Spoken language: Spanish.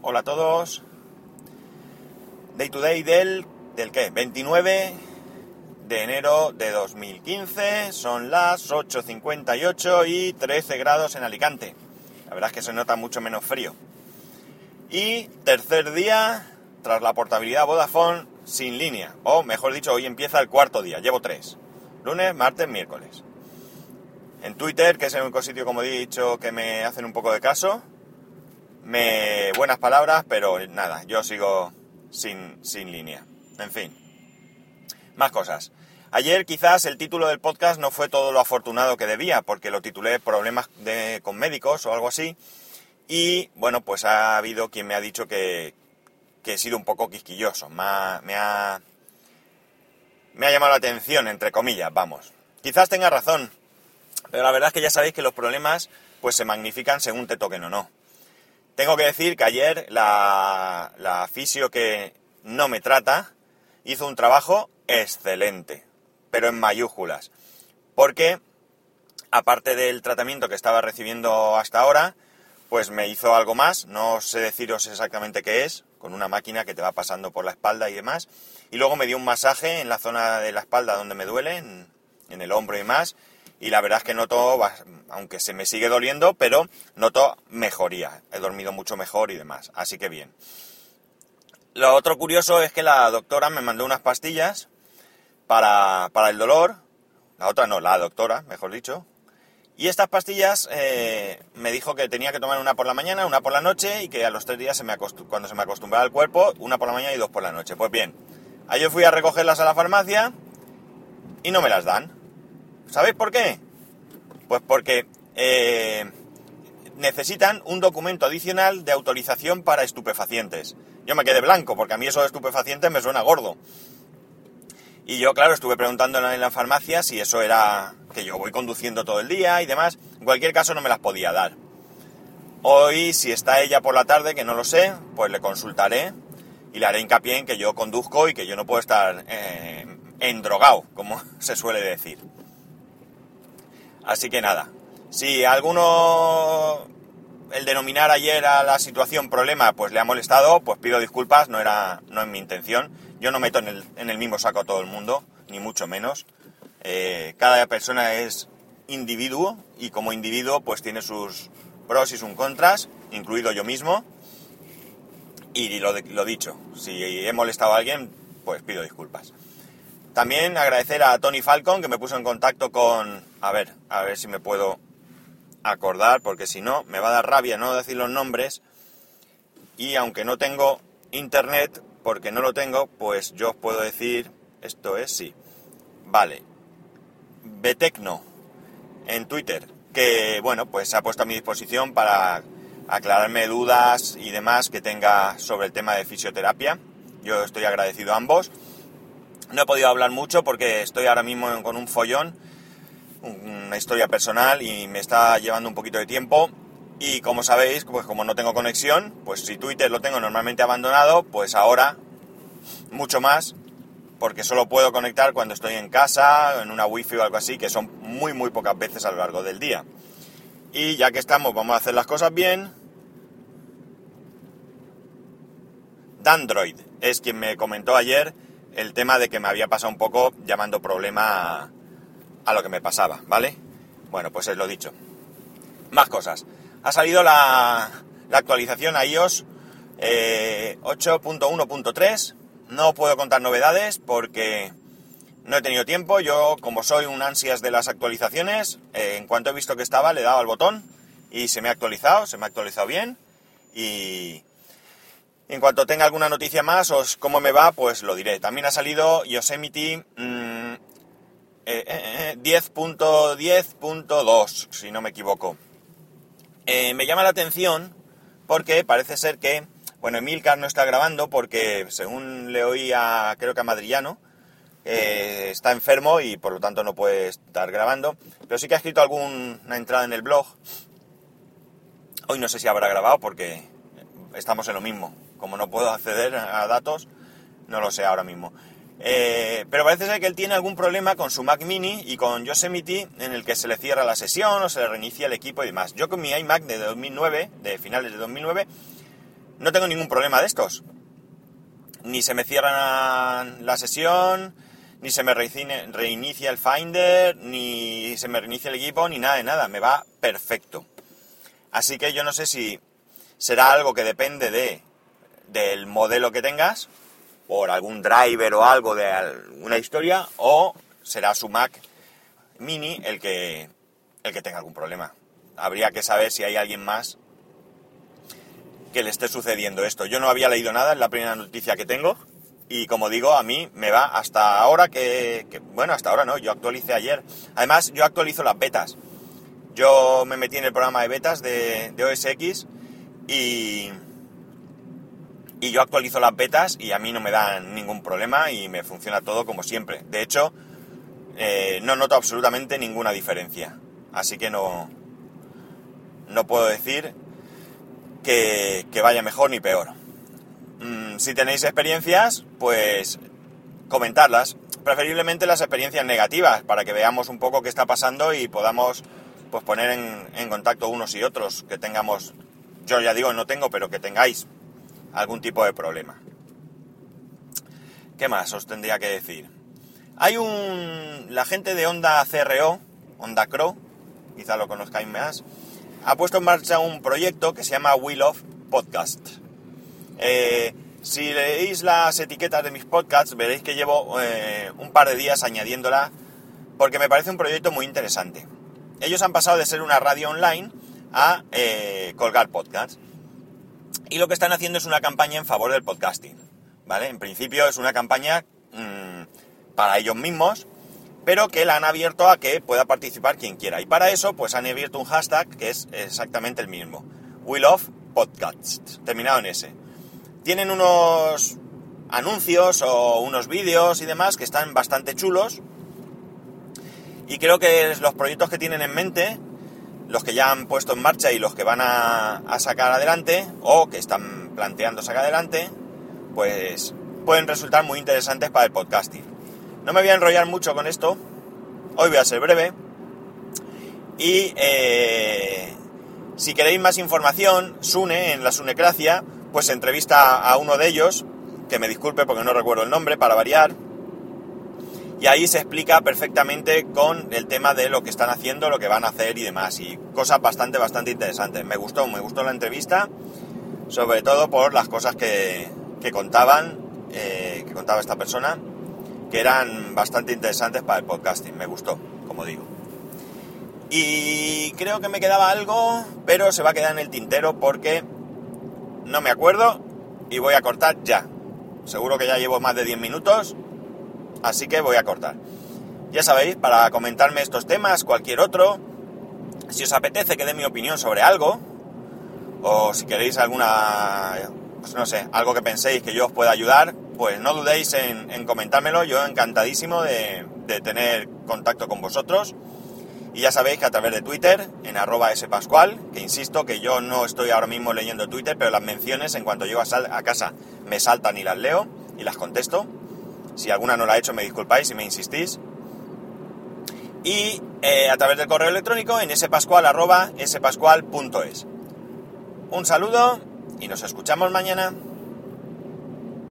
Hola a todos. Day to day del, del qué? 29 de enero de 2015. Son las 8.58 y 13 grados en Alicante. La verdad es que se nota mucho menos frío. Y tercer día tras la portabilidad Vodafone sin línea. O mejor dicho, hoy empieza el cuarto día. Llevo tres. Lunes, martes, miércoles. En Twitter, que es el único sitio, como he dicho, que me hacen un poco de caso me buenas palabras, pero nada, yo sigo sin, sin línea. En fin, más cosas. Ayer quizás el título del podcast no fue todo lo afortunado que debía, porque lo titulé Problemas de, con médicos o algo así. Y bueno, pues ha habido quien me ha dicho que, que he sido un poco quisquilloso. Me ha, me ha, me ha llamado la atención, entre comillas, vamos. Quizás tenga razón, pero la verdad es que ya sabéis que los problemas pues se magnifican según te toquen o no. Tengo que decir que ayer la, fisio que no me trata hizo un trabajo excelente, pero en mayúsculas. Porque, aparte del tratamiento que estaba recibiendo hasta ahora, pues me hizo algo más, no sé deciros exactamente qué es, con una máquina que te va pasando por la espalda y demás. Y luego me dio un masaje en la zona de la espalda donde me duele, en, en el hombro y más, y la verdad es que noto, aunque se me sigue doliendo, pero noto mejoría. He dormido mucho mejor y demás, así que bien. Lo otro curioso es que la doctora me mandó unas pastillas para, para el dolor, la otra no, la doctora, mejor dicho, y estas pastillas eh, me dijo que tenía que tomar una por la mañana, una por la noche y que a los tres días se me cuando se me acostumbraba al cuerpo, una por la mañana y dos por la noche. Pues bien, ayer fui a recogerlas a la farmacia y no me las dan. ¿Sabéis por qué? Pues porque eh, necesitan un documento adicional de autorización para estupefacientes. Yo me quedé blanco, porque a mí eso de estupefacientes me suena gordo. Y yo, claro, estuve preguntando en la farmacia si eso era que yo voy conduciendo todo el día y demás. En cualquier caso no me las podía dar. Hoy, si está ella por la tarde, que no lo sé, pues le consultaré y le haré hincapié en que yo conduzco y que yo no puedo estar eh, endrogado, como se suele decir. Así que nada, si alguno el denominar ayer a la situación problema pues le ha molestado, pues pido disculpas, no era no es mi intención. Yo no meto en el, mismo saco a todo el mundo, ni mucho menos. Eh, cada persona es individuo y como individuo pues tiene sus pros y sus contras, incluido yo mismo. Y lo dicho, si he molestado a alguien, pues pido disculpas. También agradecer a Tony Falcon que me puso en contacto con... A ver, a ver si me puedo acordar, porque si no, me va a dar rabia no decir los nombres. Y aunque no tengo internet, porque no lo tengo, pues yo os puedo decir, esto es sí. Vale. Betecno, en Twitter, que bueno, pues se ha puesto a mi disposición para aclararme dudas y demás que tenga sobre el tema de fisioterapia. Yo estoy agradecido a ambos. No he podido hablar mucho porque estoy ahora mismo con un follón, una historia personal y me está llevando un poquito de tiempo. Y como sabéis, pues como no tengo conexión, pues si Twitter lo tengo normalmente abandonado, pues ahora mucho más, porque solo puedo conectar cuando estoy en casa, en una wifi o algo así, que son muy muy pocas veces a lo largo del día. Y ya que estamos, vamos a hacer las cosas bien. Dandroid es quien me comentó ayer el tema de que me había pasado un poco llamando problema a, lo que me pasaba, ¿vale? Bueno, pues es lo dicho. Más cosas. Ha salido la, actualización a iOS 8.1.3. Eh, no puedo contar novedades porque no he tenido tiempo. Yo, como soy un ansias de las actualizaciones, eh, en cuanto he visto que estaba, le he dado al botón y se me ha actualizado, se me ha actualizado bien. Y, en cuanto tenga alguna noticia más o cómo me va, pues lo diré. También ha salido Yosemite 10.10.2, mm, eh, eh, si no me equivoco. Eh, me llama la atención porque parece ser que, bueno, Emilcar no está grabando porque, según le oí a, creo que a Madrillano, está enfermo y por lo tanto no puede estar grabando. Pero sí que ha escrito alguna entrada en el blog. Hoy no sé si habrá grabado porque estamos en lo mismo como no puedo acceder a datos, no lo sé ahora mismo. Eh, pero parece ser que él tiene algún problema con su Mac Mini y con Yosemite en el que se le cierra la sesión o se le reinicia el equipo y demás. Yo con mi iMac de 2009, de finales de 2009, no tengo ningún problema de estos. Ni se me cierra la sesión, ni se me reinicia el Finder, ni se me reinicia el equipo, ni nada de nada. Me va perfecto. Así que yo no sé si será algo que depende de, del modelo que tengas, por algún driver o algo de alguna historia, o será su Mac mini el que, el que tenga algún problema. Habría que saber si hay alguien más que le esté sucediendo esto. Yo no había leído nada, es la primera noticia que tengo. Y como digo, a mí me va hasta ahora que, bueno, hasta ahora no, yo actualicé ayer. Además, yo actualizo las betas. Yo me metí en el programa de betas de, de OS X y, y yo actualizo las betas y a mí no me dan ningún problema y me funciona todo como siempre. De hecho, eh, no noto absolutamente ninguna diferencia. Así que no, no puedo decir que, vaya mejor ni peor. Mm, si tenéis experiencias, pues comentarlas. Preferiblemente las experiencias negativas, para que veamos un poco qué está pasando y podamos pues, poner en, en contacto unos y otros, que tengamos, yo ya digo, no tengo, pero que tengáis algún tipo de problema. ¿Qué más os tendría que decir? Hay un... La gente de Honda CRO, Honda Cro, quizá lo conozcáis más, ha puesto en marcha un proyecto que se llama Wheel of Podcast. Eh, si leéis las etiquetas de mis podcasts, veréis que llevo eh, un par de días añadiéndola porque me parece un proyecto muy interesante. Ellos han pasado de ser una radio online a eh, colgar podcasts. Y lo que están haciendo es una campaña en favor del podcasting. ¿Vale? En principio es una campaña mmm, para ellos mismos, pero que la han abierto a que pueda participar quien quiera. Y para eso, pues han abierto un hashtag que es exactamente el mismo. We Love Podcasts, terminado en S. Tienen unos anuncios o unos vídeos y demás que están bastante chulos. Y creo que los proyectos que tienen en mente, los que ya han puesto en marcha y los que van a, sacar adelante, o que están planteando sacar adelante, pues pueden resultar muy interesantes para el podcasting. No me voy a enrollar mucho con esto. Hoy voy a ser breve. Y eh, si queréis más información, Sune, en la Sunecracia, pues entrevista a uno de ellos, que me disculpe porque no recuerdo el nombre, para variar. Y ahí se explica perfectamente con el tema de lo que están haciendo, lo que van a hacer y demás. Y cosas bastante, bastante interesantes. Me gustó, me gustó la entrevista, sobre todo por las cosas que, que contaban, eh, que contaba esta persona que eran bastante interesantes para el podcasting. Me gustó, como digo. Y creo que me quedaba algo, pero se va a quedar en el tintero porque no me acuerdo y voy a cortar ya. Seguro que ya llevo más de 10 minutos, así que voy a cortar. Ya sabéis, para comentarme estos temas, cualquier otro, si os apetece que dé mi opinión sobre algo, o si queréis alguna, pues no sé, algo que penséis que yo os pueda ayudar, pues no dudéis en, comentármelo, yo encantadísimo de, tener contacto con vosotros. Y ya sabéis que a través de Twitter, en arroba spascual, que insisto que yo no estoy ahora mismo leyendo Twitter, pero las menciones en cuanto llego a, casa me saltan y las leo y las contesto. Si alguna no la he hecho me disculpáis si me insistís. Y eh, a través del correo electrónico en spascual.es. Un saludo y nos escuchamos mañana.